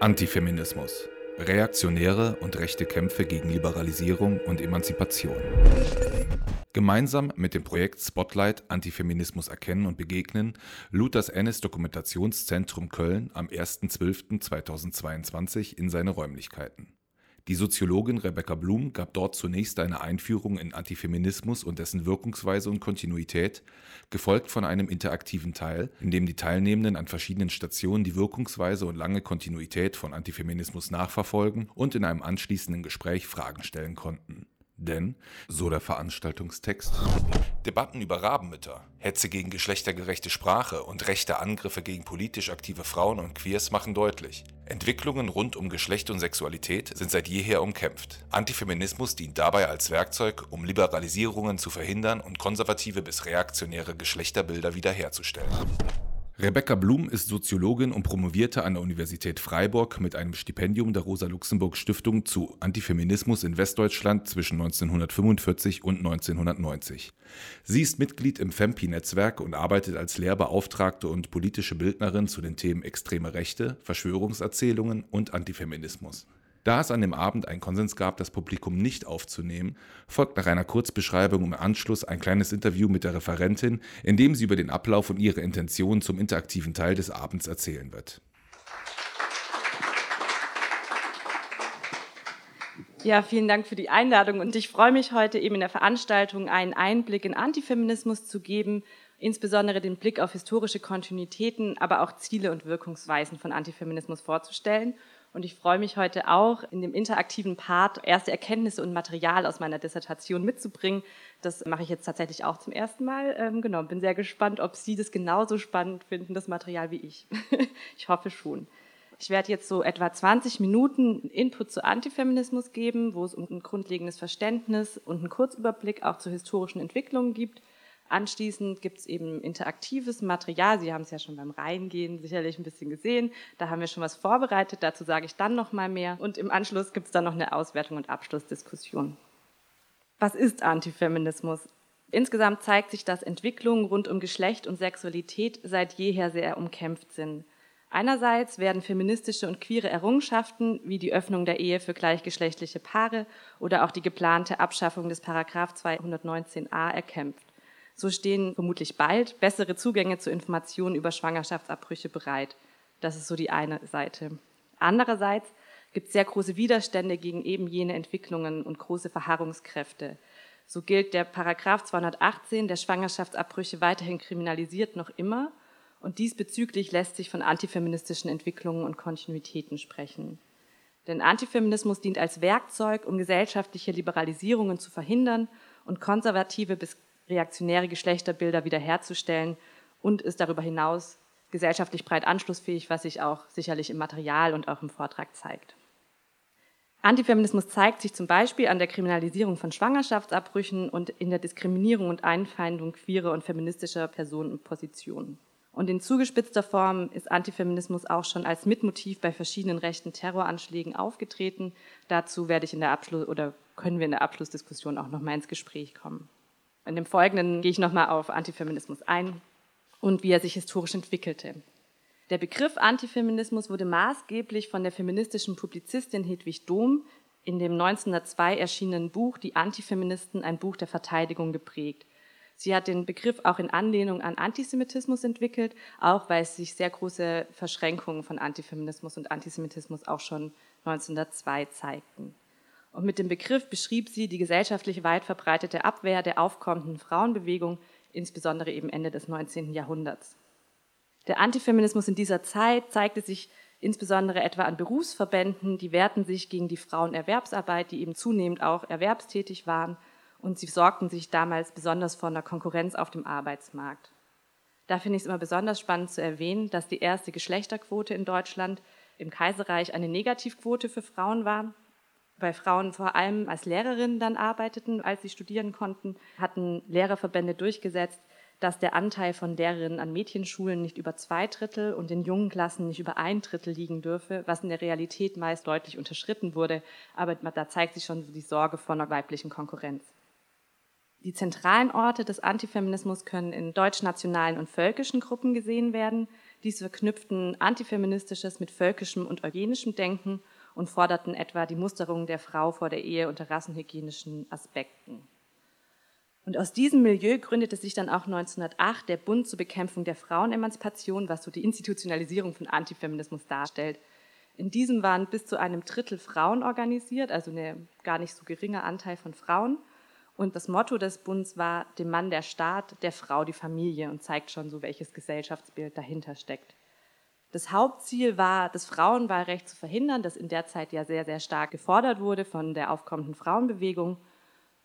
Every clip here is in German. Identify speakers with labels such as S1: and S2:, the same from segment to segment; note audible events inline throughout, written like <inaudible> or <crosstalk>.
S1: Antifeminismus. Reaktionäre und rechte Kämpfe gegen Liberalisierung und Emanzipation. Gemeinsam mit dem Projekt Spotlight Antifeminismus erkennen und begegnen lud das Ennis Dokumentationszentrum Köln am 1.12.2022 in seine Räumlichkeiten. Die Soziologin Rebecca Blum gab dort zunächst eine Einführung in Antifeminismus und dessen Wirkungsweise und Kontinuität, gefolgt von einem interaktiven Teil, in dem die Teilnehmenden an verschiedenen Stationen die Wirkungsweise und lange Kontinuität von Antifeminismus nachverfolgen und in einem anschließenden Gespräch Fragen stellen konnten. Denn, so der Veranstaltungstext, Debatten über Rabenmütter, Hetze gegen geschlechtergerechte Sprache und rechte Angriffe gegen politisch aktive Frauen und Queers machen deutlich, Entwicklungen rund um Geschlecht und Sexualität sind seit jeher umkämpft. Antifeminismus dient dabei als Werkzeug, um Liberalisierungen zu verhindern und konservative bis reaktionäre Geschlechterbilder wiederherzustellen. Rebecca Blum ist Soziologin und promovierte an der Universität Freiburg mit einem Stipendium der Rosa-Luxemburg-Stiftung zu Antifeminismus in Westdeutschland zwischen 1945 und 1990. Sie ist Mitglied im FEMPI-Netzwerk und arbeitet als Lehrbeauftragte und politische Bildnerin zu den Themen extreme Rechte, Verschwörungserzählungen und Antifeminismus. Da es an dem Abend einen Konsens gab, das Publikum nicht aufzunehmen, folgt nach einer Kurzbeschreibung im Anschluss ein kleines Interview mit der Referentin, in dem sie über den Ablauf und ihre Intentionen zum interaktiven Teil des Abends erzählen wird.
S2: Ja, vielen Dank für die Einladung und ich freue mich heute eben in der Veranstaltung einen Einblick in Antifeminismus zu geben, insbesondere den Blick auf historische Kontinuitäten, aber auch Ziele und Wirkungsweisen von Antifeminismus vorzustellen und ich freue mich heute auch, in dem interaktiven Part erste Erkenntnisse und Material aus meiner Dissertation mitzubringen. Das mache ich jetzt tatsächlich auch zum ersten Mal. Ähm, genau, bin sehr gespannt, ob Sie das genauso spannend finden, das Material wie ich. <laughs> ich hoffe schon. Ich werde jetzt so etwa 20 Minuten Input zu Antifeminismus geben, wo es um ein grundlegendes Verständnis und einen Kurzüberblick auch zu historischen Entwicklungen gibt. Anschließend gibt es eben interaktives Material. Sie haben es ja schon beim Reingehen sicherlich ein bisschen gesehen. Da haben wir schon was vorbereitet. Dazu sage ich dann noch mal mehr. Und im Anschluss gibt es dann noch eine Auswertung und Abschlussdiskussion. Was ist Antifeminismus? Insgesamt zeigt sich, dass Entwicklungen rund um Geschlecht und Sexualität seit jeher sehr umkämpft sind. Einerseits werden feministische und queere Errungenschaften wie die Öffnung der Ehe für gleichgeschlechtliche Paare oder auch die geplante Abschaffung des Paragraph 219a erkämpft. So stehen vermutlich bald bessere Zugänge zu Informationen über Schwangerschaftsabbrüche bereit. Das ist so die eine Seite. Andererseits gibt es sehr große Widerstände gegen eben jene Entwicklungen und große Verharrungskräfte. So gilt der Paragraph 218 der Schwangerschaftsabbrüche weiterhin kriminalisiert noch immer und diesbezüglich lässt sich von antifeministischen Entwicklungen und Kontinuitäten sprechen. Denn Antifeminismus dient als Werkzeug, um gesellschaftliche Liberalisierungen zu verhindern und konservative bis reaktionäre Geschlechterbilder wiederherzustellen und ist darüber hinaus gesellschaftlich breit anschlussfähig, was sich auch sicherlich im Material und auch im Vortrag zeigt. Antifeminismus zeigt sich zum Beispiel an der Kriminalisierung von Schwangerschaftsabbrüchen und in der Diskriminierung und Einfeindung queerer und feministischer Personen und Positionen. Und in zugespitzter Form ist Antifeminismus auch schon als Mitmotiv bei verschiedenen rechten Terroranschlägen aufgetreten. Dazu werde ich in der Abschluss oder können wir in der Abschlussdiskussion auch noch mal ins Gespräch kommen. In dem Folgenden gehe ich nochmal auf Antifeminismus ein und wie er sich historisch entwickelte. Der Begriff Antifeminismus wurde maßgeblich von der feministischen Publizistin Hedwig Dohm in dem 1902 erschienenen Buch Die Antifeministen, ein Buch der Verteidigung geprägt. Sie hat den Begriff auch in Anlehnung an Antisemitismus entwickelt, auch weil es sich sehr große Verschränkungen von Antifeminismus und Antisemitismus auch schon 1902 zeigten. Und mit dem Begriff beschrieb sie die gesellschaftlich weit verbreitete Abwehr der aufkommenden Frauenbewegung, insbesondere eben Ende des 19. Jahrhunderts. Der Antifeminismus in dieser Zeit zeigte sich insbesondere etwa an Berufsverbänden, die wehrten sich gegen die Frauenerwerbsarbeit, die eben zunehmend auch erwerbstätig waren, und sie sorgten sich damals besonders vor einer Konkurrenz auf dem Arbeitsmarkt. Da finde ich es immer besonders spannend zu erwähnen, dass die erste Geschlechterquote in Deutschland im Kaiserreich eine Negativquote für Frauen war weil Frauen vor allem als Lehrerinnen dann arbeiteten, als sie studieren konnten, hatten Lehrerverbände durchgesetzt, dass der Anteil von Lehrerinnen an Mädchenschulen nicht über zwei Drittel und in jungen Klassen nicht über ein Drittel liegen dürfe, was in der Realität meist deutlich unterschritten wurde. Aber da zeigt sich schon die Sorge vor einer weiblichen Konkurrenz. Die zentralen Orte des Antifeminismus können in deutschnationalen und völkischen Gruppen gesehen werden, Dies verknüpften antifeministisches mit völkischem und eugenischem Denken und forderten etwa die Musterung der Frau vor der Ehe unter rassenhygienischen Aspekten. Und aus diesem Milieu gründete sich dann auch 1908 der Bund zur Bekämpfung der Frauenemanzipation, was so die Institutionalisierung von Antifeminismus darstellt. In diesem waren bis zu einem Drittel Frauen organisiert, also ein gar nicht so geringer Anteil von Frauen. Und das Motto des Bundes war dem Mann der Staat, der Frau die Familie und zeigt schon so, welches Gesellschaftsbild dahinter steckt. Das Hauptziel war, das Frauenwahlrecht zu verhindern, das in der Zeit ja sehr, sehr stark gefordert wurde von der aufkommenden Frauenbewegung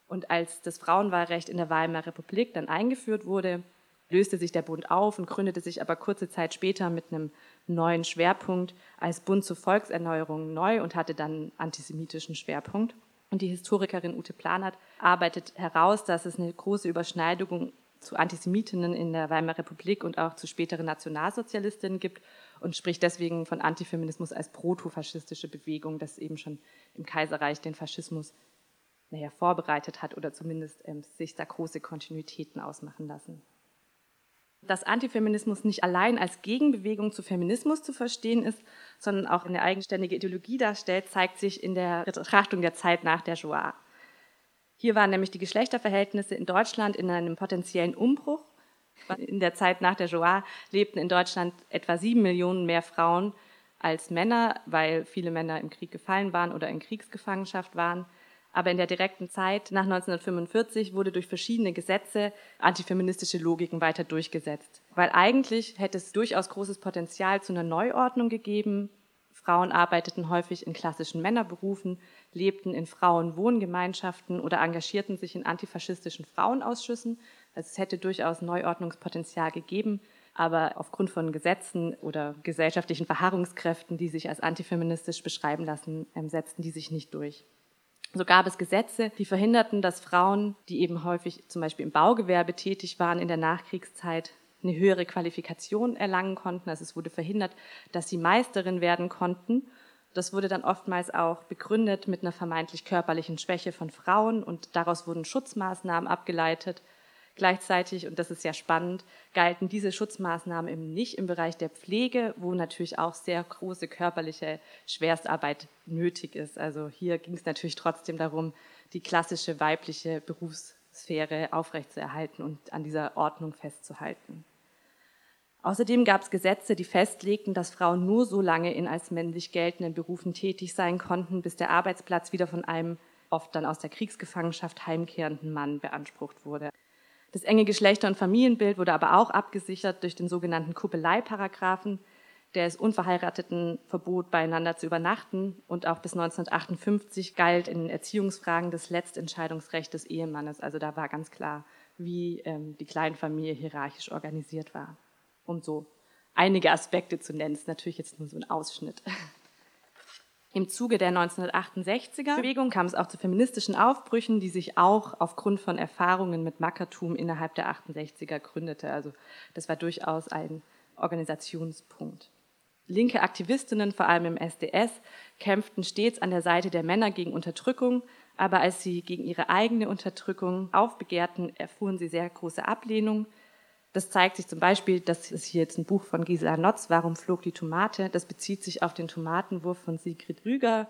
S2: und als das Frauenwahlrecht in der Weimarer Republik dann eingeführt wurde, löste sich der Bund auf und gründete sich aber kurze Zeit später mit einem neuen Schwerpunkt als Bund zur Volkserneuerung neu und hatte dann einen antisemitischen Schwerpunkt. Und die Historikerin Ute Planert arbeitet heraus, dass es eine große Überschneidung zu Antisemitinnen in der Weimarer Republik und auch zu späteren Nationalsozialistinnen gibt und spricht deswegen von Antifeminismus als protofaschistische Bewegung, das eben schon im Kaiserreich den Faschismus naja, vorbereitet hat oder zumindest ähm, sich da große Kontinuitäten ausmachen lassen. Dass Antifeminismus nicht allein als Gegenbewegung zu Feminismus zu verstehen ist, sondern auch eine eigenständige Ideologie darstellt, zeigt sich in der Betrachtung der Zeit nach der Shoah. Hier waren nämlich die Geschlechterverhältnisse in Deutschland in einem potenziellen Umbruch. In der Zeit nach der Shoah lebten in Deutschland etwa sieben Millionen mehr Frauen als Männer, weil viele Männer im Krieg gefallen waren oder in Kriegsgefangenschaft waren. Aber in der direkten Zeit nach 1945 wurde durch verschiedene Gesetze antifeministische Logiken weiter durchgesetzt. Weil eigentlich hätte es durchaus großes Potenzial zu einer Neuordnung gegeben. Frauen arbeiteten häufig in klassischen Männerberufen, lebten in Frauenwohngemeinschaften oder engagierten sich in antifaschistischen Frauenausschüssen. Also es hätte durchaus Neuordnungspotenzial gegeben, aber aufgrund von Gesetzen oder gesellschaftlichen Verharrungskräften, die sich als antifeministisch beschreiben lassen, ähm, setzten die sich nicht durch. So gab es Gesetze, die verhinderten, dass Frauen, die eben häufig zum Beispiel im Baugewerbe tätig waren in der Nachkriegszeit, eine höhere Qualifikation erlangen konnten. Also es wurde verhindert, dass sie Meisterin werden konnten. Das wurde dann oftmals auch begründet mit einer vermeintlich körperlichen Schwäche von Frauen und daraus wurden Schutzmaßnahmen abgeleitet. Gleichzeitig, und das ist ja spannend, galten diese Schutzmaßnahmen eben nicht im Bereich der Pflege, wo natürlich auch sehr große körperliche Schwerstarbeit nötig ist. Also hier ging es natürlich trotzdem darum, die klassische weibliche Berufssphäre aufrechtzuerhalten und an dieser Ordnung festzuhalten. Außerdem gab es Gesetze, die festlegten, dass Frauen nur so lange in als männlich geltenden Berufen tätig sein konnten, bis der Arbeitsplatz wieder von einem oft dann aus der Kriegsgefangenschaft heimkehrenden Mann beansprucht wurde. Das enge Geschlechter- und Familienbild wurde aber auch abgesichert durch den sogenannten Kuppeleiparagraphen, der es Unverheirateten verbot, beieinander zu übernachten und auch bis 1958 galt in Erziehungsfragen das Letztentscheidungsrecht des Ehemannes. Also da war ganz klar, wie ähm, die Kleinfamilie hierarchisch organisiert war. Um so einige Aspekte zu nennen, ist natürlich jetzt nur so ein Ausschnitt. Im Zuge der 1968er Bewegung kam es auch zu feministischen Aufbrüchen, die sich auch aufgrund von Erfahrungen mit Mackertum innerhalb der 68er gründete. Also das war durchaus ein Organisationspunkt. Linke Aktivistinnen, vor allem im SDS, kämpften stets an der Seite der Männer gegen Unterdrückung, aber als sie gegen ihre eigene Unterdrückung aufbegehrten, erfuhren sie sehr große Ablehnung. Das zeigt sich zum Beispiel, das ist hier jetzt ein Buch von Gisela Notz, Warum flog die Tomate? Das bezieht sich auf den Tomatenwurf von Sigrid Rüger.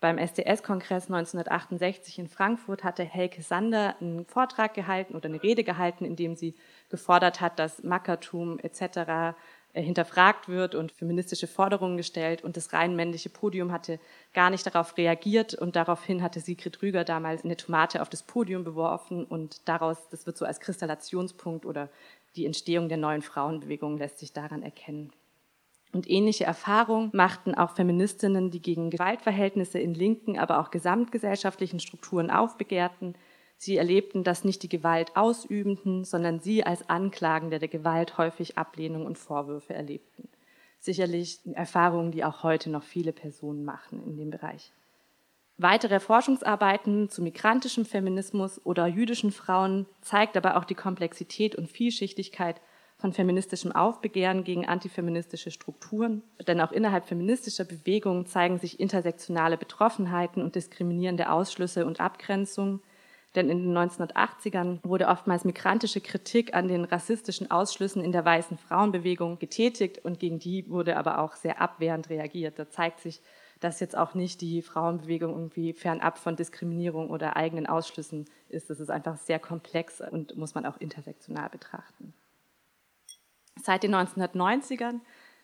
S2: Beim SDS-Kongress 1968 in Frankfurt hatte Helke Sander einen Vortrag gehalten oder eine Rede gehalten, in dem sie gefordert hat, dass Mackertum etc. Äh, hinterfragt wird und feministische Forderungen gestellt. Und das rein männliche Podium hatte gar nicht darauf reagiert. Und daraufhin hatte Sigrid Rüger damals eine Tomate auf das Podium beworfen. Und daraus, das wird so als Kristallationspunkt oder die Entstehung der neuen Frauenbewegung lässt sich daran erkennen. Und ähnliche Erfahrungen machten auch Feministinnen, die gegen Gewaltverhältnisse in linken, aber auch gesamtgesellschaftlichen Strukturen aufbegehrten, Sie erlebten, dass nicht die Gewalt ausübenden, sondern sie als Anklagende der Gewalt häufig Ablehnung und Vorwürfe erlebten. Sicherlich Erfahrungen, die auch heute noch viele Personen machen in dem Bereich. Weitere Forschungsarbeiten zu migrantischem Feminismus oder jüdischen Frauen zeigt aber auch die Komplexität und Vielschichtigkeit von feministischem Aufbegehren gegen antifeministische Strukturen. Denn auch innerhalb feministischer Bewegungen zeigen sich intersektionale Betroffenheiten und diskriminierende Ausschlüsse und Abgrenzungen, Denn in den 1980ern wurde oftmals migrantische Kritik an den rassistischen Ausschlüssen in der weißen Frauenbewegung getätigt und gegen die wurde aber auch sehr abwehrend reagiert. Da zeigt sich, dass jetzt auch nicht die Frauenbewegung irgendwie fernab von Diskriminierung oder eigenen Ausschlüssen ist. Das ist einfach sehr komplex und muss man auch intersektional betrachten. Seit den 1990ern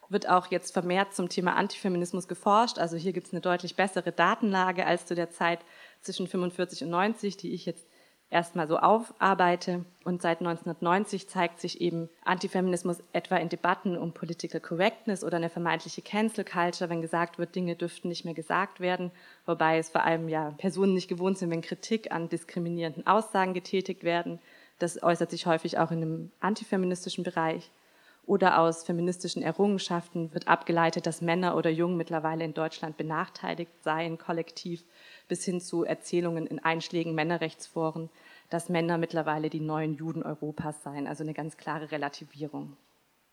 S2: wird auch jetzt vermehrt zum Thema Antifeminismus geforscht. Also hier gibt es eine deutlich bessere Datenlage als zu der Zeit zwischen 45 und 90, die ich jetzt erstmal so aufarbeite. Und seit 1990 zeigt sich eben Antifeminismus etwa in Debatten um Political Correctness oder eine vermeintliche Cancel Culture, wenn gesagt wird, Dinge dürften nicht mehr gesagt werden, wobei es vor allem ja Personen nicht gewohnt sind, wenn Kritik an diskriminierenden Aussagen getätigt werden. Das äußert sich häufig auch in einem antifeministischen Bereich oder aus feministischen Errungenschaften wird abgeleitet, dass Männer oder Jungen mittlerweile in Deutschland benachteiligt seien, kollektiv, bis hin zu Erzählungen in einschlägigen Männerrechtsforen, dass Männer mittlerweile die neuen Juden Europas seien, also eine ganz klare Relativierung.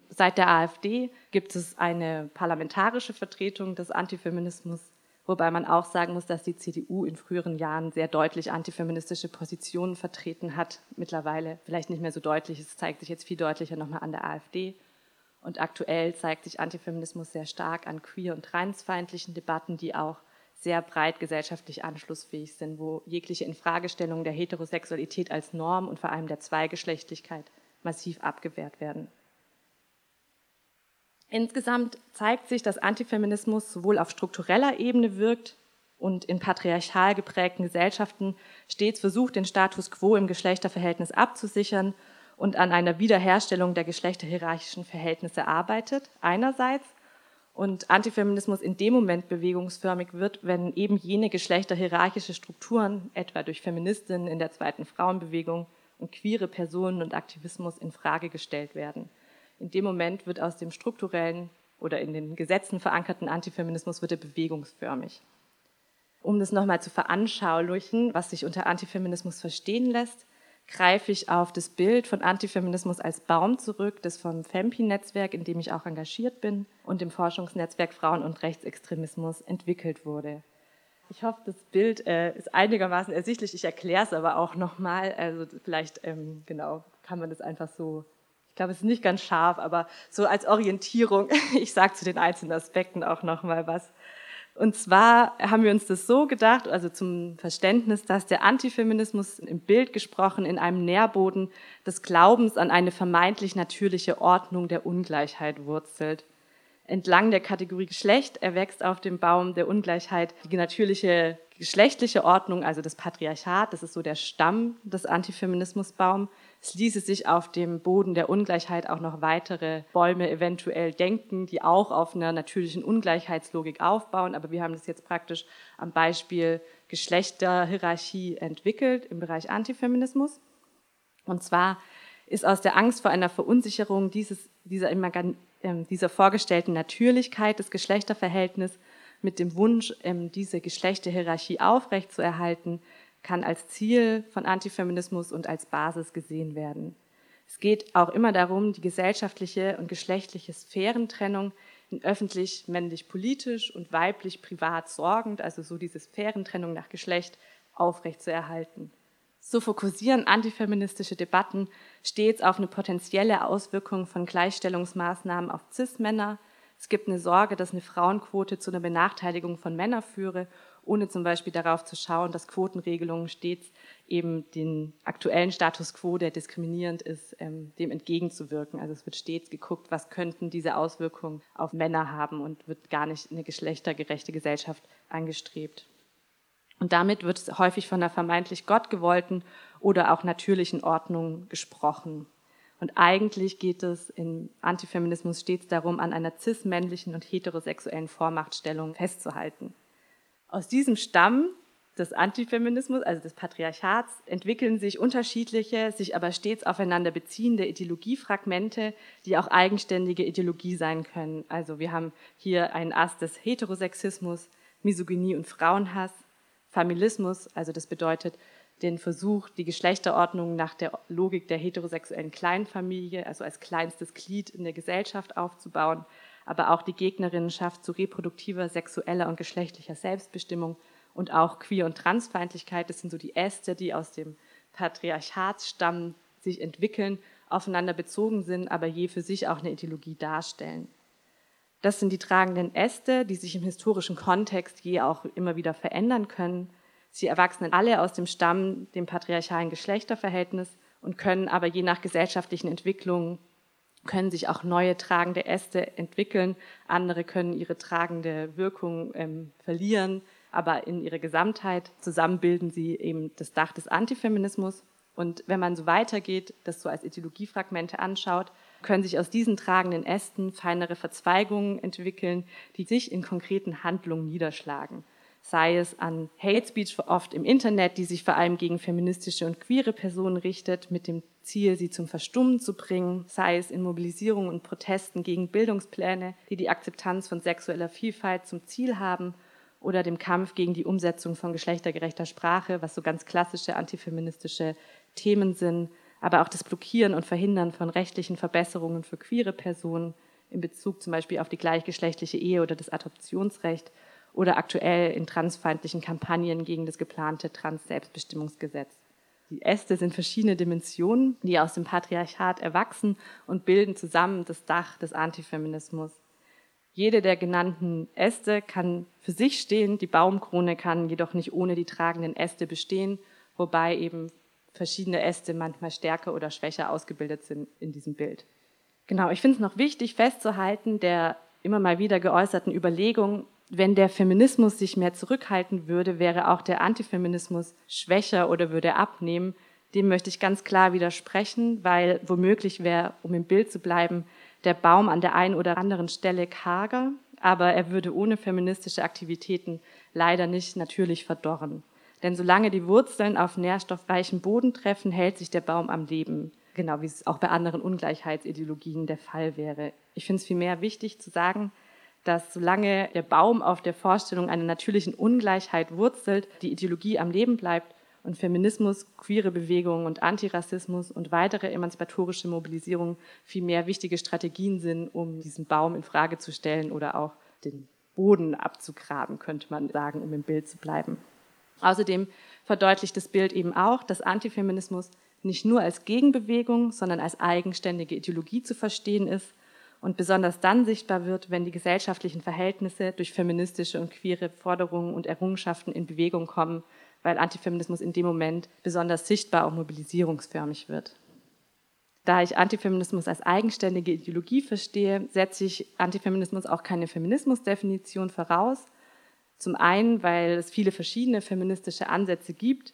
S2: Seit der AfD gibt es eine parlamentarische Vertretung des Antifeminismus, wobei man auch sagen muss, dass die CDU in früheren Jahren sehr deutlich antifeministische Positionen vertreten hat. Mittlerweile vielleicht nicht mehr so deutlich, es zeigt sich jetzt viel deutlicher nochmal an der AfD. Und aktuell zeigt sich Antifeminismus sehr stark an queer- und transfeindlichen Debatten, die auch sehr breit gesellschaftlich anschlussfähig sind, wo jegliche Infragestellung der Heterosexualität als Norm und vor allem der Zweigeschlechtlichkeit massiv abgewehrt werden. Insgesamt zeigt sich, dass Antifeminismus sowohl auf struktureller Ebene wirkt und in patriarchal geprägten Gesellschaften stets versucht, den Status quo im Geschlechterverhältnis abzusichern und an einer Wiederherstellung der geschlechterhierarchischen Verhältnisse arbeitet, einerseits, und Antifeminismus in dem Moment bewegungsförmig wird, wenn eben jene geschlechterhierarchische Strukturen, etwa durch Feministinnen in der zweiten Frauenbewegung und queere Personen und Aktivismus in Frage gestellt werden. In dem Moment wird aus dem strukturellen oder in den Gesetzen verankerten Antifeminismus wird er bewegungsförmig. Um das nochmal zu veranschaulichen, was sich unter Antifeminismus verstehen lässt, greife ich auf das Bild von Antifeminismus als Baum zurück, das vom FEMPI-Netzwerk, in dem ich auch engagiert bin, und dem Forschungsnetzwerk Frauen- und Rechtsextremismus entwickelt wurde. Ich hoffe, das Bild äh, ist einigermaßen ersichtlich. Ich erkläre es aber auch nochmal. Also vielleicht, ähm, genau, kann man das einfach so, ich glaube, es ist nicht ganz scharf, aber so als Orientierung. <laughs> Ich sage zu den einzelnen Aspekten auch nochmal was. Und zwar haben wir uns das so gedacht, also zum Verständnis, dass der Antifeminismus im Bild gesprochen in einem Nährboden des Glaubens an eine vermeintlich natürliche Ordnung der Ungleichheit wurzelt. Entlang der Kategorie Geschlecht erwächst auf dem Baum der Ungleichheit die natürliche geschlechtliche Ordnung, also das Patriarchat, das ist so der Stamm des Antifeminismusbaums. Es ließe sich auf dem Boden der Ungleichheit auch noch weitere Bäume eventuell denken, die auch auf einer natürlichen Ungleichheitslogik aufbauen. Aber wir haben das jetzt praktisch am Beispiel Geschlechterhierarchie entwickelt im Bereich Antifeminismus. Und zwar ist aus der Angst vor einer Verunsicherung dieses, dieser, ähm, dieser vorgestellten Natürlichkeit des Geschlechterverhältnisses mit dem Wunsch, ähm, diese Geschlechterhierarchie aufrechtzuerhalten, kann als Ziel von Antifeminismus und als Basis gesehen werden. Es geht auch immer darum, die gesellschaftliche und geschlechtliche Sphärentrennung in öffentlich männlich-politisch und weiblich-privat sorgend, also so diese Sphärentrennung nach Geschlecht, aufrechtzuerhalten. So fokussieren antifeministische Debatten stets auf eine potenzielle Auswirkung von Gleichstellungsmaßnahmen auf CIS-Männer. Es gibt eine Sorge, dass eine Frauenquote zu einer Benachteiligung von Männern führe ohne zum Beispiel darauf zu schauen, dass Quotenregelungen stets eben den aktuellen Status quo, der diskriminierend ist, ähm, dem entgegenzuwirken. Also es wird stets geguckt, was könnten diese Auswirkungen auf Männer haben und wird gar nicht eine geschlechtergerechte Gesellschaft angestrebt. Und damit wird häufig von einer vermeintlich gottgewollten oder auch natürlichen Ordnung gesprochen. Und eigentlich geht es im Antifeminismus stets darum, an einer cis-männlichen und heterosexuellen Vormachtstellung festzuhalten. Aus diesem Stamm des Antifeminismus, also des Patriarchats, entwickeln sich unterschiedliche, sich aber stets aufeinander beziehende Ideologiefragmente, die auch eigenständige Ideologie sein können. Also wir haben hier einen Ast des Heterosexismus, Misogynie und Frauenhass, Familismus, also das bedeutet den Versuch, die Geschlechterordnung nach der Logik der heterosexuellen Kleinfamilie, also als kleinstes Glied in der Gesellschaft aufzubauen, aber auch die Gegnerinnenschaft zu reproduktiver, sexueller und geschlechtlicher Selbstbestimmung und auch Queer- und Transfeindlichkeit. Das sind so die Äste, die aus dem Patriarchatsstamm sich entwickeln, aufeinander bezogen sind, aber je für sich auch eine Ideologie darstellen. Das sind die tragenden Äste, die sich im historischen Kontext je auch immer wieder verändern können. Sie erwachsen alle aus dem Stamm, dem patriarchalen Geschlechterverhältnis und können aber je nach gesellschaftlichen Entwicklungen können sich auch neue tragende Äste entwickeln. Andere können ihre tragende Wirkung ähm, verlieren, aber in ihrer Gesamtheit zusammen bilden sie eben das Dach des Antifeminismus. Und wenn man so weitergeht, das so als Ideologiefragmente anschaut, können sich aus diesen tragenden Ästen feinere Verzweigungen entwickeln, die sich in konkreten Handlungen niederschlagen. Sei es an Hate Speech oft im Internet, die sich vor allem gegen feministische und queere Personen richtet, mit dem Ziel, sie zum Verstummen zu bringen, sei es in Mobilisierungen und Protesten gegen Bildungspläne, die die Akzeptanz von sexueller Vielfalt zum Ziel haben, oder dem Kampf gegen die Umsetzung von geschlechtergerechter Sprache, was so ganz klassische antifeministische Themen sind, aber auch das Blockieren und Verhindern von rechtlichen Verbesserungen für queere Personen in Bezug zum Beispiel auf die gleichgeschlechtliche Ehe oder das Adoptionsrecht oder aktuell in transfeindlichen Kampagnen gegen das geplante Trans-Selbstbestimmungsgesetz. Die Äste sind verschiedene Dimensionen, die aus dem Patriarchat erwachsen und bilden zusammen das Dach des Antifeminismus. Jede der genannten Äste kann für sich stehen, die Baumkrone kann jedoch nicht ohne die tragenden Äste bestehen, wobei eben verschiedene Äste manchmal stärker oder schwächer ausgebildet sind in diesem Bild. Genau, ich finde es noch wichtig festzuhalten, der immer mal wieder geäußerten Überlegung, wenn der Feminismus sich mehr zurückhalten würde, wäre auch der Antifeminismus schwächer oder würde abnehmen. Dem möchte ich ganz klar widersprechen, weil womöglich wäre, um im Bild zu bleiben, der Baum an der einen oder anderen Stelle karger, aber er würde ohne feministische Aktivitäten leider nicht natürlich verdorren. Denn solange die Wurzeln auf nährstoffreichen Boden treffen, hält sich der Baum am Leben. Genau wie es auch bei anderen Ungleichheitsideologien der Fall wäre. Ich finde es vielmehr wichtig zu sagen, dass solange der Baum auf der Vorstellung einer natürlichen Ungleichheit wurzelt, die Ideologie am Leben bleibt und Feminismus, queere Bewegungen und Antirassismus und weitere emanzipatorische Mobilisierung vielmehr wichtige Strategien sind, um diesen Baum in Frage zu stellen oder auch den Boden abzugraben, könnte man sagen, um im Bild zu bleiben. Außerdem verdeutlicht das Bild eben auch, dass Antifeminismus nicht nur als Gegenbewegung, sondern als eigenständige Ideologie zu verstehen ist und besonders dann sichtbar wird, wenn die gesellschaftlichen Verhältnisse durch feministische und queere Forderungen und Errungenschaften in Bewegung kommen, weil Antifeminismus in dem Moment besonders sichtbar und mobilisierungsförmig wird. Da ich Antifeminismus als eigenständige Ideologie verstehe, setze ich Antifeminismus auch keine Feminismusdefinition voraus. Zum einen, weil es viele verschiedene feministische Ansätze gibt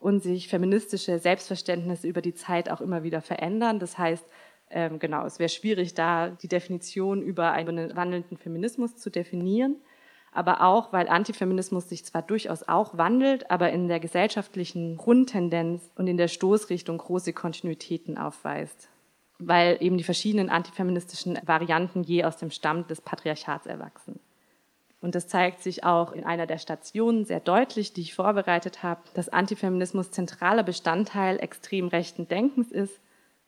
S2: und sich feministische Selbstverständnisse über die Zeit auch immer wieder verändern. Das heißt, ähm, genau, es wäre schwierig, da die Definition über einen wandelnden Feminismus zu definieren, aber auch, weil Antifeminismus sich zwar durchaus auch wandelt, aber in der gesellschaftlichen Grundtendenz und in der Stoßrichtung große Kontinuitäten aufweist, weil eben die verschiedenen antifeministischen Varianten je aus dem Stamm des Patriarchats erwachsen. Und das zeigt sich auch in einer der Stationen sehr deutlich, die ich vorbereitet habe, dass Antifeminismus zentraler Bestandteil extrem rechten Denkens ist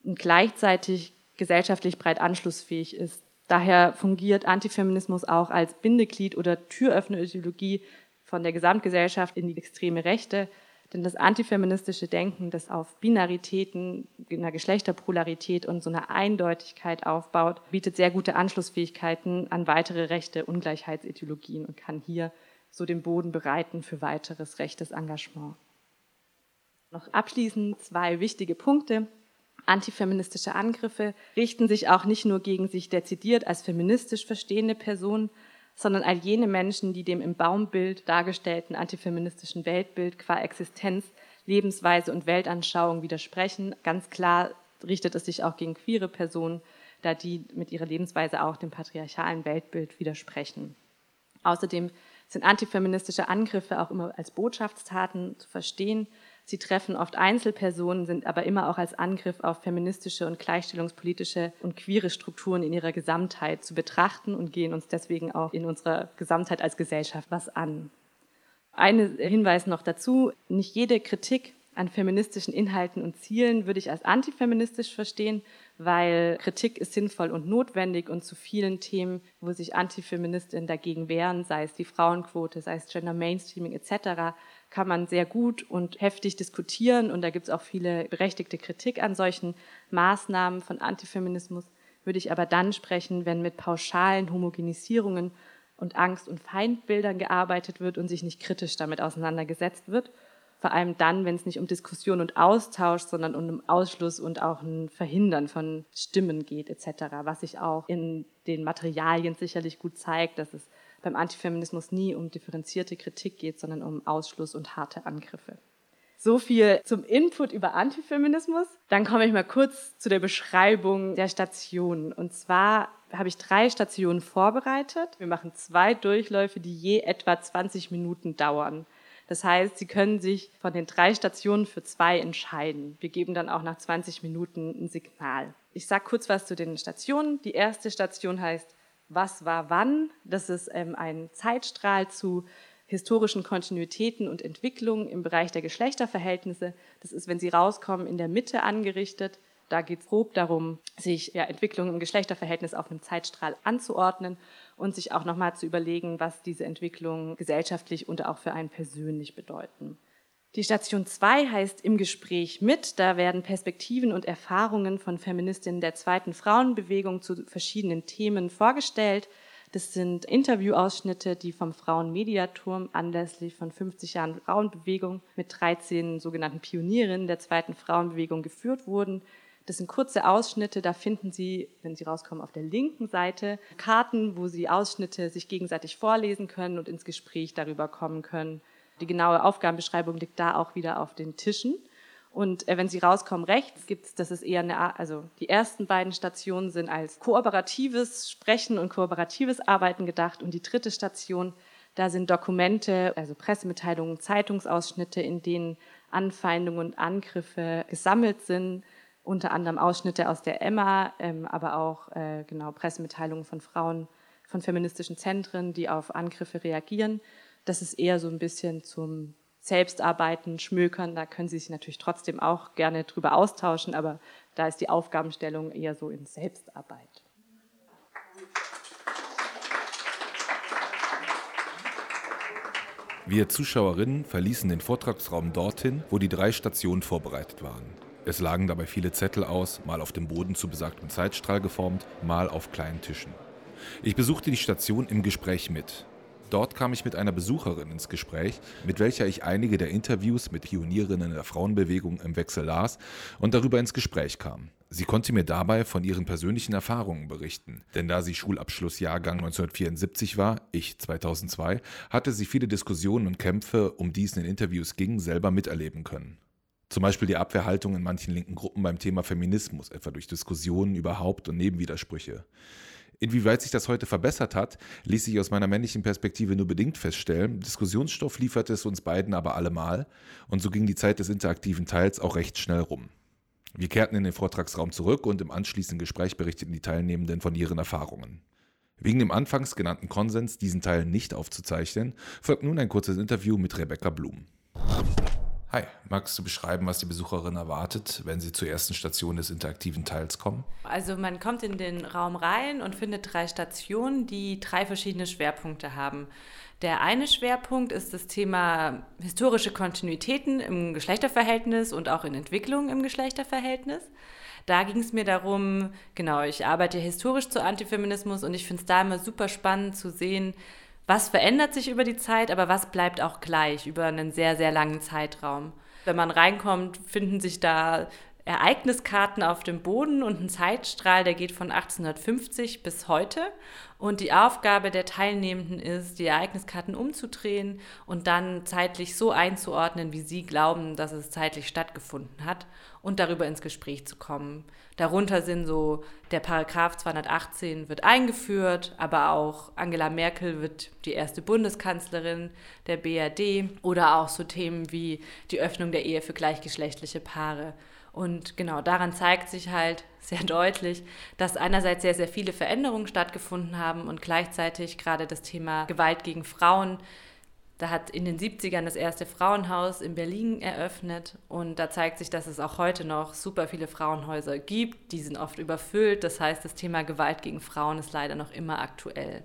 S2: und gleichzeitig gesellschaftlich breit anschlussfähig ist. Daher fungiert Antifeminismus auch als Bindeglied oder Türöffnerideologie von der Gesamtgesellschaft in die extreme Rechte. Denn das antifeministische Denken, das auf Binaritäten, einer Geschlechterpolarität und so einer Eindeutigkeit aufbaut, bietet sehr gute Anschlussfähigkeiten an weitere rechte Ungleichheitsideologien und kann hier so den Boden bereiten für weiteres rechtes Engagement. Noch abschließend zwei wichtige Punkte. Antifeministische Angriffe richten sich auch nicht nur gegen sich dezidiert als feministisch verstehende Personen, sondern all jene Menschen, die dem im Baumbild dargestellten antifeministischen Weltbild qua Existenz, Lebensweise und Weltanschauung widersprechen. Ganz klar richtet es sich auch gegen queere Personen, da die mit ihrer Lebensweise auch dem patriarchalen Weltbild widersprechen. Außerdem sind antifeministische Angriffe auch immer als Botschaftstaten zu verstehen, Sie treffen oft Einzelpersonen, sind aber immer auch als Angriff auf feministische und gleichstellungspolitische und queere Strukturen in ihrer Gesamtheit zu betrachten und gehen uns deswegen auch in unserer Gesamtheit als Gesellschaft was an. Ein Hinweis noch dazu, nicht jede Kritik an feministischen Inhalten und Zielen würde ich als antifeministisch verstehen, weil Kritik ist sinnvoll und notwendig und zu vielen Themen, wo sich Antifeministinnen dagegen wehren, sei es die Frauenquote, sei es Gender Mainstreaming etc., kann man sehr gut und heftig diskutieren und da gibt es auch viele berechtigte Kritik an solchen Maßnahmen von Antifeminismus, würde ich aber dann sprechen, wenn mit pauschalen Homogenisierungen und Angst- und Feindbildern gearbeitet wird und sich nicht kritisch damit auseinandergesetzt wird vor allem dann, wenn es nicht um Diskussion und Austausch, sondern um Ausschluss und auch ein Verhindern von Stimmen geht etc., was sich auch in den Materialien sicherlich gut zeigt, dass es beim Antifeminismus nie um differenzierte Kritik geht, sondern um Ausschluss und harte Angriffe. So viel zum Input über Antifeminismus. Dann komme ich mal kurz zu der Beschreibung der Stationen. Und zwar habe ich drei Stationen vorbereitet. Wir machen zwei Durchläufe, die je etwa 20 Minuten dauern. Das heißt, Sie können sich von den drei Stationen für zwei entscheiden. Wir geben dann auch nach 20 Minuten ein Signal. Ich sage kurz was zu den Stationen. Die erste Station heißt Was war wann? Das ist ähm, ein Zeitstrahl zu historischen Kontinuitäten und Entwicklungen im Bereich der Geschlechterverhältnisse. Das ist, wenn Sie rauskommen, in der Mitte angerichtet. Da geht es grob darum, sich ja, Entwicklungen im Geschlechterverhältnis auf einem Zeitstrahl anzuordnen und sich auch nochmal zu überlegen, was diese Entwicklungen gesellschaftlich und auch für einen persönlich bedeuten. Die Station 2 heißt Im Gespräch mit. Da werden Perspektiven und Erfahrungen von Feministinnen der zweiten Frauenbewegung zu verschiedenen Themen vorgestellt. Das sind Interviewausschnitte, die vom Frauenmediaturm anlässlich von 50 Jahren Frauenbewegung mit 13 sogenannten Pionierinnen der zweiten Frauenbewegung geführt wurden. Das sind kurze Ausschnitte, da finden Sie, wenn Sie rauskommen, auf der linken Seite Karten, wo Sie Ausschnitte sich gegenseitig vorlesen können und ins Gespräch darüber kommen können. Die genaue Aufgabenbeschreibung liegt da auch wieder auf den Tischen. Und äh, wenn Sie rauskommen rechts, gibt es, das ist eher eine, also die ersten beiden Stationen sind als kooperatives Sprechen und kooperatives Arbeiten gedacht. Und die dritte Station, da sind Dokumente, also Pressemitteilungen, Zeitungsausschnitte, in denen Anfeindungen und Angriffe gesammelt sind unter anderem Ausschnitte aus der Emma, ähm, aber auch äh, genau Pressemitteilungen von Frauen von feministischen Zentren, die auf Angriffe reagieren. Das ist eher so ein bisschen zum Selbstarbeiten, Schmökern. Da können Sie sich natürlich trotzdem auch gerne drüber austauschen, aber da ist die Aufgabenstellung eher so in Selbstarbeit.
S1: Wir Zuschauerinnen verließen den Vortragsraum dorthin, wo die drei Stationen vorbereitet waren. Es lagen dabei viele Zettel aus, mal auf dem Boden zu besagtem Zeitstrahl geformt, mal auf kleinen Tischen. Ich besuchte die Station im Gespräch mit. Dort kam ich mit einer Besucherin ins Gespräch, mit welcher ich einige der Interviews mit Pionierinnen der Frauenbewegung im Wechsel las und darüber ins Gespräch kam. Sie konnte mir dabei von ihren persönlichen Erfahrungen berichten, denn da sie Schulabschlussjahrgang 1974 war, ich 2002, hatte sie viele Diskussionen und Kämpfe, um die es in den Interviews ging, selber miterleben können. Zum Beispiel die Abwehrhaltung in manchen linken Gruppen beim Thema Feminismus, etwa durch Diskussionen über Haupt- und Nebenwidersprüche. Inwieweit sich das heute verbessert hat, ließ sich aus meiner männlichen Perspektive nur bedingt feststellen. Diskussionsstoff lieferte es uns beiden aber allemal und so ging die Zeit des interaktiven Teils auch recht schnell rum. Wir kehrten in den Vortragsraum zurück und im anschließenden Gespräch berichteten die Teilnehmenden von ihren Erfahrungen. Wegen dem anfangs genannten Konsens, diesen Teil nicht aufzuzeichnen, folgt nun ein kurzes Interview mit Rebecca Blum. Hi, magst du beschreiben, was die Besucherin erwartet, wenn sie zur ersten Station des interaktiven Teils kommen?
S2: Also man kommt in den Raum rein und findet drei Stationen, die drei verschiedene Schwerpunkte haben. Der eine Schwerpunkt ist das Thema historische Kontinuitäten im Geschlechterverhältnis und auch in Entwicklung im Geschlechterverhältnis. Da ging es mir darum, genau, ich arbeite historisch zu Antifeminismus und ich finde es da immer super spannend zu sehen, was verändert sich über die Zeit, aber was bleibt auch gleich über einen sehr, sehr langen Zeitraum. Wenn man reinkommt, finden sich da Ereigniskarten auf dem Boden und ein Zeitstrahl, der geht von 1850 bis heute. Und die Aufgabe der Teilnehmenden ist, die Ereigniskarten umzudrehen und dann zeitlich so einzuordnen, wie sie glauben, dass es zeitlich stattgefunden hat und darüber ins Gespräch zu kommen. Darunter sind so, der Paragraph 218 wird eingeführt, aber auch Angela Merkel wird die erste Bundeskanzlerin der BRD oder auch so Themen wie die Öffnung der Ehe für gleichgeschlechtliche Paare. Und genau daran zeigt sich halt sehr deutlich, dass einerseits sehr, sehr viele Veränderungen stattgefunden haben und gleichzeitig gerade das Thema Gewalt gegen Frauen Da hat in den 70ern das erste Frauenhaus in Berlin eröffnet und da zeigt sich, dass es auch heute noch super viele Frauenhäuser gibt. Die sind oft überfüllt. Das heißt, das Thema Gewalt gegen Frauen ist leider noch immer aktuell.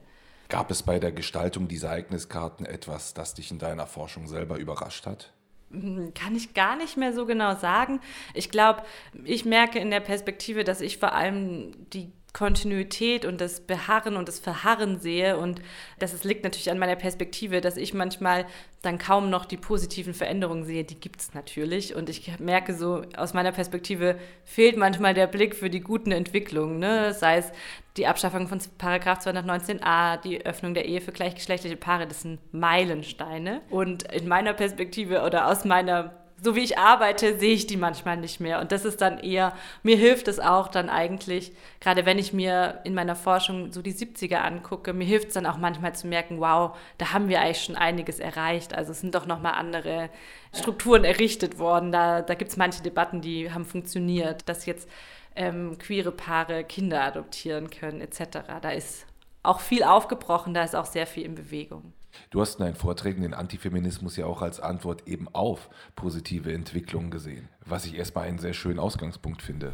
S1: Gab es bei der Gestaltung dieser Ereigniskarten etwas, das dich in deiner Forschung selber überrascht hat?
S2: Hm, kann ich gar nicht mehr so genau sagen. Ich glaube, ich merke in der Perspektive, dass ich vor allem die Kontinuität und das Beharren und das Verharren sehe. Und das liegt natürlich an meiner Perspektive, dass ich manchmal dann kaum noch die positiven Veränderungen sehe. Die gibt es natürlich. Und ich merke so, aus meiner Perspektive fehlt manchmal der Blick für die guten Entwicklungen. Ne? Sei es die Abschaffung von Paragraph 219a, die Öffnung der Ehe für gleichgeschlechtliche Paare, das sind Meilensteine. Und in meiner Perspektive oder aus meiner so wie ich arbeite, sehe ich die manchmal nicht mehr. Und das ist dann eher, mir hilft es auch dann eigentlich, gerade wenn ich mir in meiner Forschung so die 70er angucke, mir hilft es dann auch manchmal zu merken, wow, da haben wir eigentlich schon einiges erreicht. Also es sind doch nochmal andere Strukturen errichtet worden. Da, da gibt es manche Debatten, die haben funktioniert, dass jetzt ähm, queere Paare Kinder adoptieren können, etc. Da ist auch viel aufgebrochen, da ist auch sehr viel in Bewegung.
S1: Du hast in deinen Vorträgen den Antifeminismus ja auch als Antwort eben auf positive Entwicklungen gesehen, was ich erstmal einen sehr schönen Ausgangspunkt finde.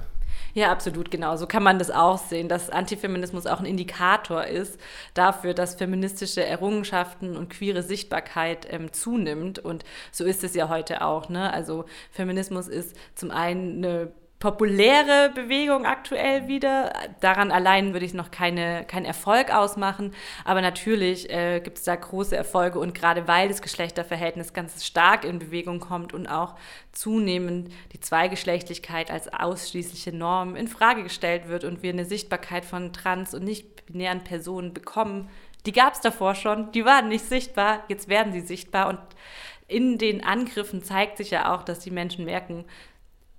S2: Ja, absolut, genau. So kann man das auch sehen, dass Antifeminismus auch ein Indikator ist dafür, dass feministische Errungenschaften und queere Sichtbarkeit ähm, zunimmt. Und so ist es ja heute auch. Ne? Also Feminismus ist zum einen eine populäre Bewegung aktuell wieder. Daran allein würde ich noch keine, keinen Erfolg ausmachen. Aber natürlich äh, gibt es da große Erfolge und gerade weil das Geschlechterverhältnis ganz stark in Bewegung kommt und auch zunehmend die Zweigeschlechtlichkeit als ausschließliche Norm in Frage gestellt wird und wir eine Sichtbarkeit von trans- und nicht-binären Personen bekommen, die gab es davor schon, die waren nicht sichtbar, jetzt werden sie sichtbar und in den Angriffen zeigt sich ja auch, dass die Menschen merken,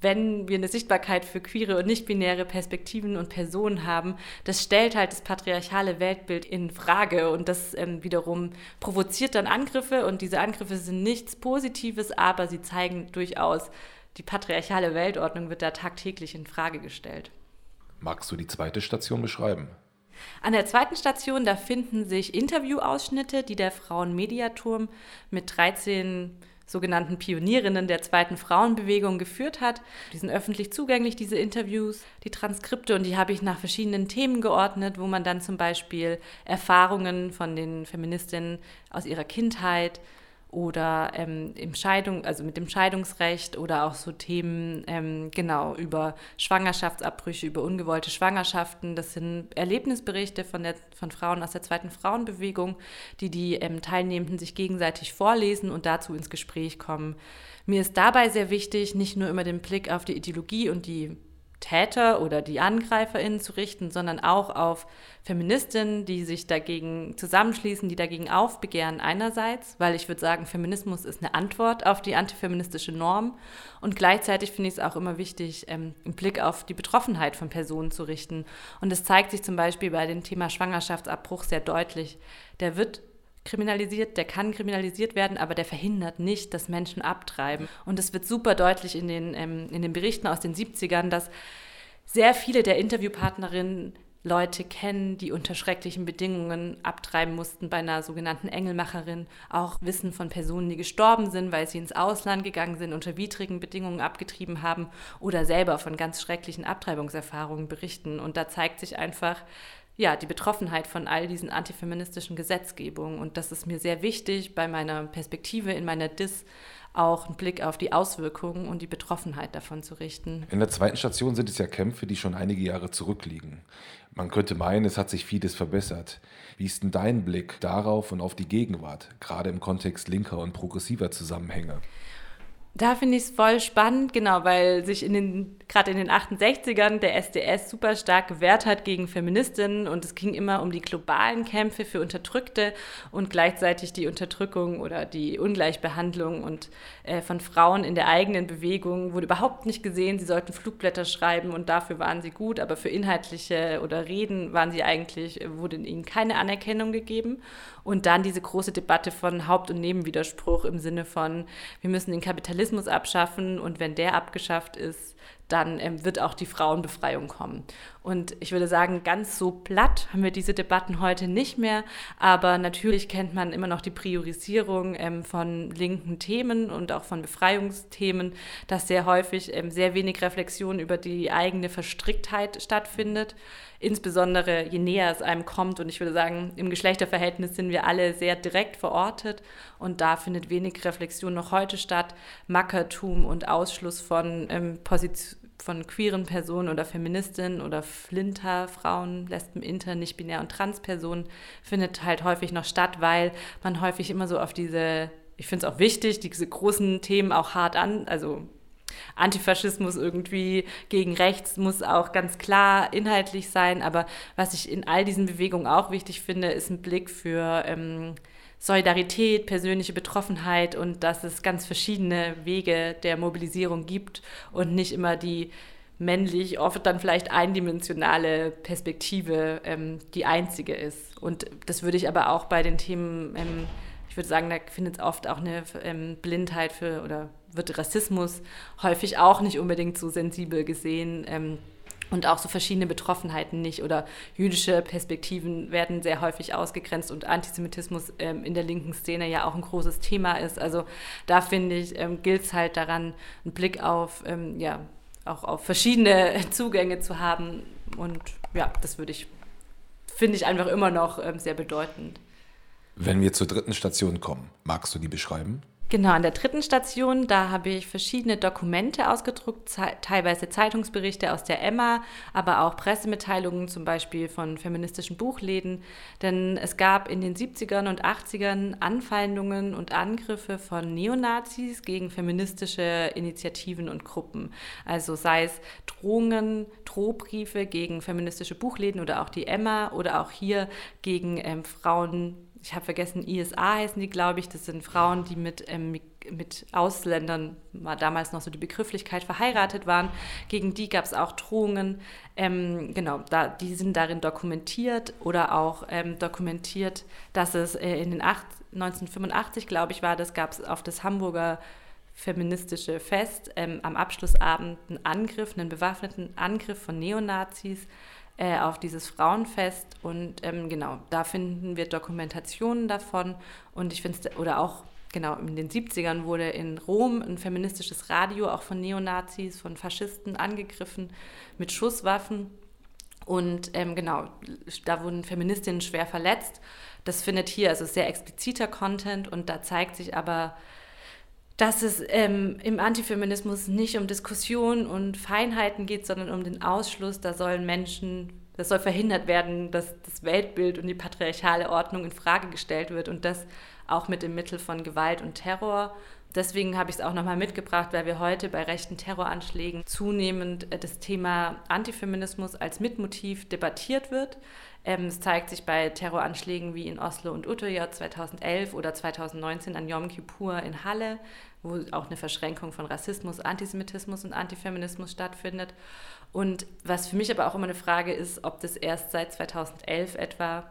S2: wenn wir eine Sichtbarkeit für queere und nicht-binäre Perspektiven und Personen haben, das stellt halt das patriarchale Weltbild in Frage und das ähm, wiederum provoziert dann Angriffe und diese Angriffe sind nichts Positives, aber sie zeigen durchaus, die patriarchale Weltordnung wird da tagtäglich in Frage gestellt.
S1: Magst du die zweite Station beschreiben?
S2: An der zweiten Station, da finden sich Interviewausschnitte, die der Frauenmediaturm mit 13 sogenannten Pionierinnen der zweiten Frauenbewegung geführt hat. Die sind öffentlich zugänglich, diese Interviews, die Transkripte, und die habe ich nach verschiedenen Themen geordnet, wo man dann zum Beispiel Erfahrungen von den Feministinnen aus ihrer Kindheit, oder ähm, im Scheidung, also mit dem Scheidungsrecht oder auch so Themen ähm, genau über Schwangerschaftsabbrüche, über ungewollte Schwangerschaften. Das sind Erlebnisberichte von, der, von Frauen aus der zweiten Frauenbewegung, die die ähm, Teilnehmenden sich gegenseitig vorlesen und dazu ins Gespräch kommen. Mir ist dabei sehr wichtig, nicht nur immer den Blick auf die Ideologie und die Täter oder die AngreiferInnen zu richten, sondern auch auf Feministinnen, die sich dagegen zusammenschließen, die dagegen aufbegehren einerseits, weil ich würde sagen, Feminismus ist eine Antwort auf die antifeministische Norm und gleichzeitig finde ich es auch immer wichtig, ähm, einen Blick auf die Betroffenheit von Personen zu richten. Und es zeigt sich zum Beispiel bei dem Thema Schwangerschaftsabbruch sehr deutlich. Der wird kriminalisiert, der kann kriminalisiert werden, aber der verhindert nicht, dass Menschen abtreiben. Und es wird super deutlich in den, ähm, in den Berichten aus den 70ern, dass sehr viele der Interviewpartnerinnen Leute kennen, die unter schrecklichen Bedingungen abtreiben mussten bei einer sogenannten Engelmacherin, auch wissen von Personen, die gestorben sind, weil sie ins Ausland gegangen sind, unter widrigen Bedingungen abgetrieben haben oder selber von ganz schrecklichen Abtreibungserfahrungen berichten. Und da zeigt sich einfach, ja, die Betroffenheit von all diesen antifeministischen Gesetzgebungen. Und das ist mir sehr wichtig bei meiner Perspektive in meiner DIS auch einen Blick auf die Auswirkungen und die Betroffenheit davon zu richten.
S1: In der zweiten Station sind es ja Kämpfe, die schon einige Jahre zurückliegen. Man könnte meinen, es hat sich vieles verbessert. Wie ist denn dein Blick darauf und auf die Gegenwart, gerade im Kontext linker und progressiver Zusammenhänge?
S2: Da finde ich es voll spannend, genau, weil sich in den, gerade in den 68ern der SDS super stark gewehrt hat gegen Feministinnen und es ging immer um die globalen Kämpfe für Unterdrückte und gleichzeitig die Unterdrückung oder die Ungleichbehandlung und äh, von Frauen in der eigenen Bewegung wurde überhaupt nicht gesehen. Sie sollten Flugblätter schreiben und dafür waren sie gut, aber für inhaltliche oder Reden waren sie eigentlich, wurde ihnen keine Anerkennung gegeben. Und dann diese große Debatte von Haupt- und Nebenwiderspruch im Sinne von, wir müssen den Kapitalismus abschaffen und wenn der abgeschafft ist, dann ähm, wird auch die Frauenbefreiung kommen. Und ich würde sagen, ganz so platt haben wir diese Debatten heute nicht mehr, aber natürlich kennt man immer noch die Priorisierung ähm, von linken Themen und auch von Befreiungsthemen, dass sehr häufig ähm, sehr wenig Reflexion über die eigene Verstricktheit stattfindet insbesondere je näher es einem kommt. Und ich würde sagen, im Geschlechterverhältnis sind wir alle sehr direkt verortet und da findet wenig Reflexion noch heute statt. Mackertum und Ausschluss von, ähm, von queeren Personen oder Feministinnen oder Flinter, Frauen, Lesben, Inter, nicht-binär und Trans-Personen findet halt häufig noch statt, weil man häufig immer so auf diese ich finde es auch wichtig, diese großen Themen auch hart an, also Antifaschismus irgendwie gegen rechts muss auch ganz klar inhaltlich sein. Aber was ich in all diesen Bewegungen auch wichtig finde, ist ein Blick für ähm, Solidarität, persönliche Betroffenheit und dass es ganz verschiedene Wege der Mobilisierung gibt und nicht immer die männlich, oft dann vielleicht eindimensionale Perspektive ähm, die einzige ist. Und das würde ich aber auch bei den Themen, ähm, ich würde sagen, da findet es oft auch eine ähm, Blindheit für oder wird Rassismus häufig auch nicht unbedingt so sensibel gesehen. Und auch so verschiedene Betroffenheiten nicht oder jüdische Perspektiven werden sehr häufig ausgegrenzt und Antisemitismus ähm, in der linken Szene ja auch ein großes Thema ist. Also da finde ich, ähm, gilt es halt daran, einen Blick auf, ähm, ja, auch auf verschiedene <laughs> Zugänge zu haben. Und ja, das würde ich, finde ich einfach immer noch ähm, sehr bedeutend.
S1: Wenn wir zur dritten Station kommen, magst du die beschreiben?
S2: Genau, an der dritten Station, da habe ich verschiedene Dokumente ausgedruckt, teilweise Zeitungsberichte aus der Emma, aber auch Pressemitteilungen zum Beispiel von feministischen Buchläden. Denn es gab in den 70ern und 80ern Anfeindungen und Angriffe von Neonazis gegen feministische Initiativen und Gruppen. Also sei es Drohungen, Drohbriefe gegen feministische Buchläden oder auch die Emma oder auch hier gegen ähm, Frauen ich habe vergessen, ISA heißen die, glaube ich. Das sind Frauen, die mit, ähm, mit Ausländern, war damals noch so die Begrifflichkeit, verheiratet waren. Gegen die gab es auch Drohungen. Ähm, genau, da, die sind darin dokumentiert oder auch ähm, dokumentiert, dass es äh, in den acht, 1985, glaube ich, war das, gab es auf das Hamburger feministische Fest ähm, am Abschlussabend einen Angriff, einen bewaffneten Angriff von Neonazis äh, auf dieses Frauenfest. Und ähm, genau, da finden wir Dokumentationen davon. Und ich finde es, oder auch genau, in den 70ern wurde in Rom ein feministisches Radio auch von Neonazis, von Faschisten angegriffen mit Schusswaffen. Und ähm, genau, da wurden Feministinnen schwer verletzt. Das findet hier also sehr expliziter Content und da zeigt sich aber, dass es ähm, im Antifeminismus nicht um Diskussion und Feinheiten geht, sondern um den Ausschluss. Da sollen Menschen, das soll verhindert werden, dass das Weltbild und die patriarchale Ordnung in Frage gestellt wird und das auch mit dem Mittel von Gewalt und Terror. Deswegen habe ich es auch nochmal mitgebracht, weil wir heute bei rechten Terroranschlägen zunehmend äh, das Thema Antifeminismus als Mitmotiv debattiert wird. Ähm, es zeigt sich bei Terroranschlägen wie in Oslo und Utøya 2011 oder 2019 an Yom Kippur in Halle, wo auch eine Verschränkung von Rassismus, Antisemitismus und Antifeminismus stattfindet. Und was für mich aber auch immer eine Frage ist, ob das erst seit 2011 etwa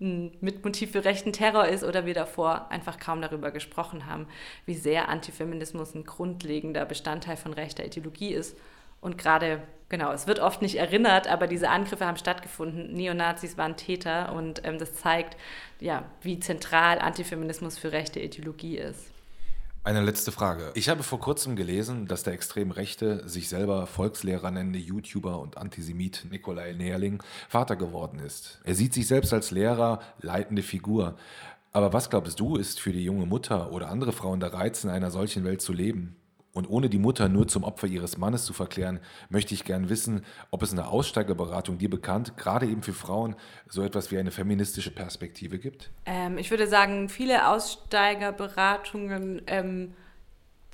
S2: ein Mitmotiv für rechten Terror ist oder wir davor einfach kaum darüber gesprochen haben, wie sehr Antifeminismus ein grundlegender Bestandteil von rechter Ideologie ist und gerade, genau, es wird oft nicht erinnert, aber diese Angriffe haben stattgefunden. Neonazis waren Täter und ähm, das zeigt, ja, wie zentral Antifeminismus für rechte Ideologie ist.
S1: Eine letzte Frage. Ich habe vor kurzem gelesen, dass der extrem Rechte, sich selber Volkslehrer nennende YouTuber und Antisemit Nikolai Nährling Vater geworden ist. Er sieht sich selbst als Lehrer, leitende Figur. Aber was glaubst du, ist für die junge Mutter oder andere Frauen der Reiz, in einer solchen Welt zu leben? Und ohne die Mutter nur zum Opfer ihres Mannes zu verklären, möchte ich gern wissen, ob es in der Aussteigerberatung dir bekannt, gerade eben für Frauen, so etwas wie eine feministische Perspektive gibt?
S2: Ähm, ich würde sagen, viele Aussteigerberatungen ähm,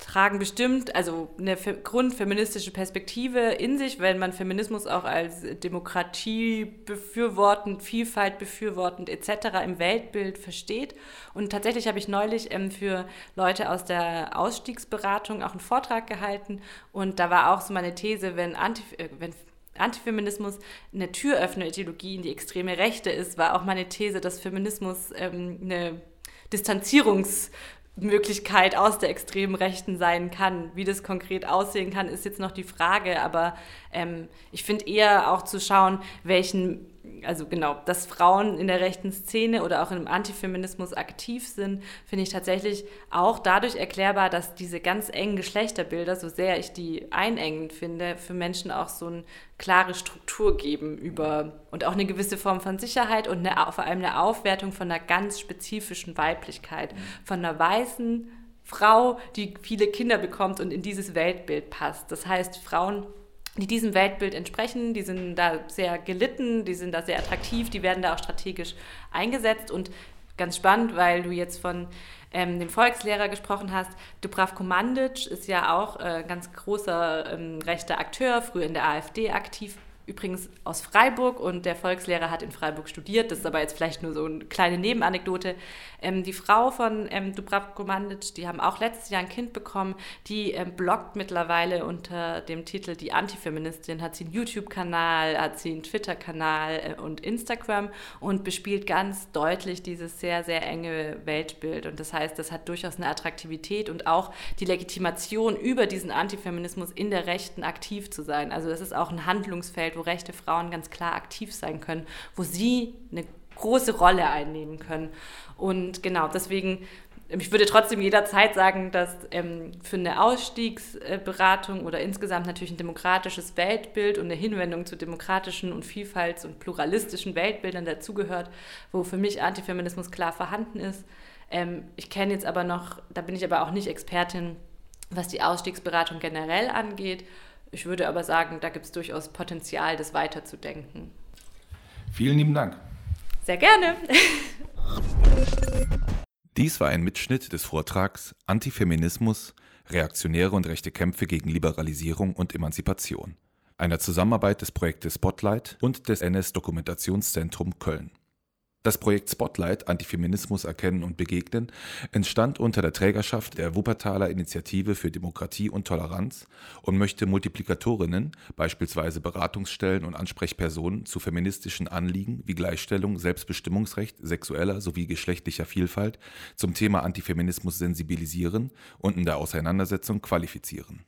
S2: tragen bestimmt also eine grundfeministische Perspektive in sich, wenn man Feminismus auch als Demokratie befürwortend, Vielfalt befürwortend etc. im Weltbild versteht. Und tatsächlich habe ich neulich ähm, für Leute aus der Ausstiegsberatung auch einen Vortrag gehalten und da war auch so meine These, wenn, Anti, äh, wenn Antifeminismus eine Türöffner-Ideologie in die extreme Rechte ist, war auch meine These, dass Feminismus ähm, eine Distanzierungs- Möglichkeit aus der extremen Rechten sein kann. Wie das konkret aussehen kann, ist jetzt noch die Frage. Aber ähm, ich finde eher auch zu schauen, welchen also genau, dass Frauen in der rechten Szene oder auch im Antifeminismus aktiv sind, finde ich tatsächlich auch dadurch erklärbar, dass diese ganz engen Geschlechterbilder, so sehr ich die einengend finde, für Menschen auch so eine klare Struktur geben über und auch eine gewisse Form von Sicherheit und eine, vor allem eine Aufwertung von einer ganz spezifischen Weiblichkeit, von einer weißen Frau, die viele Kinder bekommt und in dieses Weltbild passt. Das heißt, Frauen die diesem Weltbild entsprechen, die sind da sehr gelitten, die sind da sehr attraktiv, die werden da auch strategisch eingesetzt und ganz spannend, weil du jetzt von ähm, dem Volkslehrer gesprochen hast. Dubravko Mandic ist ja auch äh, ganz großer ähm, rechter Akteur, früher in der AfD aktiv übrigens aus Freiburg und der Volkslehrer hat in Freiburg studiert. Das ist aber jetzt vielleicht nur so eine kleine Nebenanekdote. Ähm, die Frau von ähm, Dubravko Mandic, die haben auch letztes Jahr ein Kind bekommen, die ähm, bloggt mittlerweile unter dem Titel Die Antifeministin, hat sie einen YouTube-Kanal, hat sie einen Twitter-Kanal äh, und Instagram und bespielt ganz deutlich dieses sehr, sehr enge Weltbild. Und das heißt, das hat durchaus eine Attraktivität und auch die Legitimation über diesen Antifeminismus in der Rechten aktiv zu sein. Also das ist auch ein Handlungsfeld, wo rechte Frauen ganz klar aktiv sein können, wo sie eine große Rolle einnehmen können. Und genau, deswegen, ich würde trotzdem jederzeit sagen, dass ähm, für eine Ausstiegsberatung oder insgesamt natürlich ein demokratisches Weltbild und eine Hinwendung zu demokratischen und vielfalts- und pluralistischen Weltbildern dazugehört, wo für mich Antifeminismus klar vorhanden ist. Ähm, ich kenne jetzt aber noch, da bin ich aber auch nicht Expertin, was die Ausstiegsberatung generell angeht. Ich würde aber sagen, da gibt es durchaus Potenzial, das weiterzudenken.
S1: Vielen lieben Dank.
S2: Sehr gerne. <laughs>
S1: Dies war ein Mitschnitt des Vortrags Antifeminismus, reaktionäre und rechte Kämpfe gegen Liberalisierung und Emanzipation, einer Zusammenarbeit des Projektes Spotlight und des NS-Dokumentationszentrum Köln. Das Projekt Spotlight Antifeminismus erkennen und begegnen entstand unter der Trägerschaft der Wuppertaler Initiative für Demokratie und Toleranz und möchte Multiplikatorinnen, beispielsweise Beratungsstellen und Ansprechpersonen zu feministischen Anliegen wie Gleichstellung, Selbstbestimmungsrecht, sexueller sowie geschlechtlicher Vielfalt zum Thema Antifeminismus sensibilisieren und in der Auseinandersetzung qualifizieren